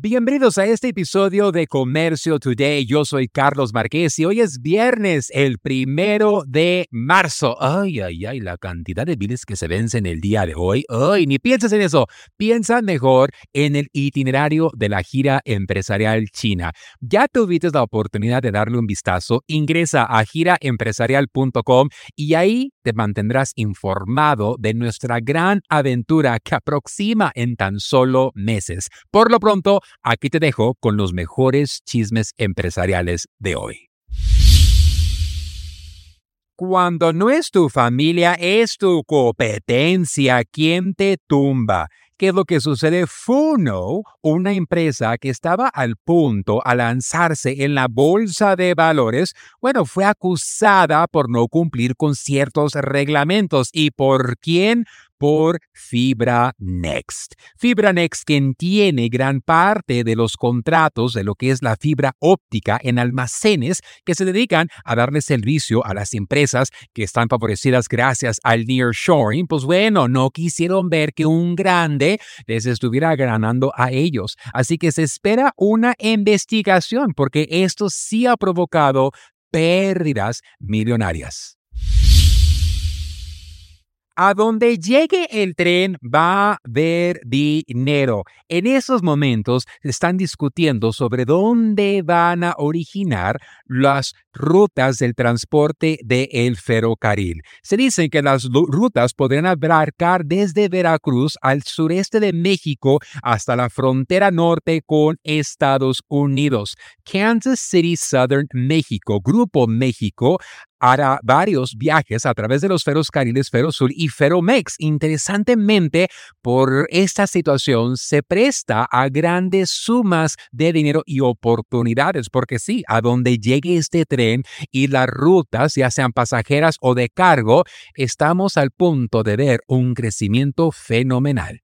Bienvenidos a este episodio de Comercio Today. Yo soy Carlos Marqués y hoy es viernes, el primero de marzo. Ay, ay, ay, la cantidad de biles que se vencen el día de hoy. Ay, ni pienses en eso. Piensa mejor en el itinerario de la gira empresarial china. Ya tuviste la oportunidad de darle un vistazo. Ingresa a giraempresarial.com y ahí te mantendrás informado de nuestra gran aventura que aproxima en tan solo meses. Por lo pronto, aquí te dejo con los mejores chismes empresariales de hoy. Cuando no es tu familia, es tu competencia quien te tumba. ¿Qué es lo que sucede? Funo, una empresa que estaba al punto a lanzarse en la bolsa de valores, bueno, fue acusada por no cumplir con ciertos reglamentos. ¿Y por quién? Por Fibra Next. Fibra Next, quien tiene gran parte de los contratos de lo que es la fibra óptica en almacenes que se dedican a darle servicio a las empresas que están favorecidas gracias al nearshoring, pues bueno, no quisieron ver que un grande les estuviera ganando a ellos. Así que se espera una investigación porque esto sí ha provocado pérdidas millonarias. A donde llegue el tren va a haber dinero. En esos momentos están discutiendo sobre dónde van a originar las rutas del transporte del ferrocarril. Se dice que las rutas podrían abarcar desde Veracruz al sureste de México hasta la frontera norte con Estados Unidos. Kansas City Southern México, Grupo México, hará varios viajes a través de los ferrocarriles Ferrosul y Ferromex. Interesantemente, por esta situación se presta a grandes sumas de dinero y oportunidades, porque sí, a donde llegue este tren y las rutas, ya sean pasajeras o de cargo, estamos al punto de ver un crecimiento fenomenal.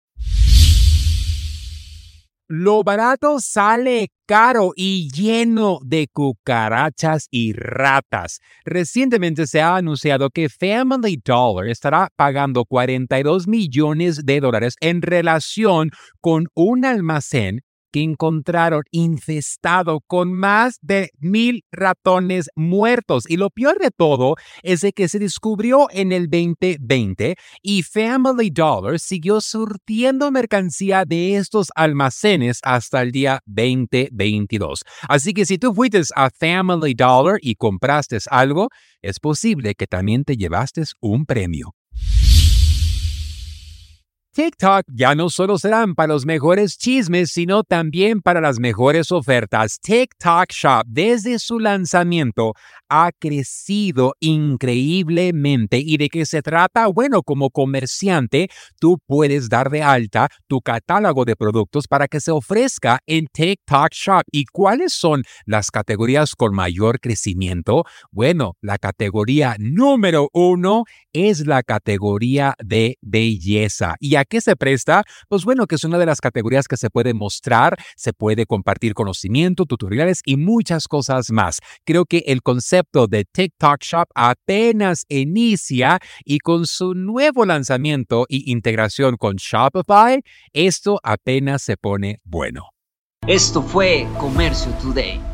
Lo barato sale caro y lleno de cucarachas y ratas. Recientemente se ha anunciado que Family Dollar estará pagando 42 millones de dólares en relación con un almacén que encontraron infestado con más de mil ratones muertos. Y lo peor de todo es de que se descubrió en el 2020 y Family Dollar siguió surtiendo mercancía de estos almacenes hasta el día 2022. Así que si tú fuiste a Family Dollar y compraste algo, es posible que también te llevaste un premio. TikTok ya no solo serán para los mejores chismes, sino también para las mejores ofertas. TikTok Shop desde su lanzamiento ha crecido increíblemente. ¿Y de qué se trata? Bueno, como comerciante, tú puedes dar de alta tu catálogo de productos para que se ofrezca en TikTok Shop. ¿Y cuáles son las categorías con mayor crecimiento? Bueno, la categoría número uno es la categoría de belleza. ¿Y a qué se presta? Pues bueno, que es una de las categorías que se puede mostrar, se puede compartir conocimiento, tutoriales y muchas cosas más. Creo que el concepto de TikTok Shop apenas inicia y con su nuevo lanzamiento y integración con Shopify, esto apenas se pone bueno. Esto fue Comercio Today.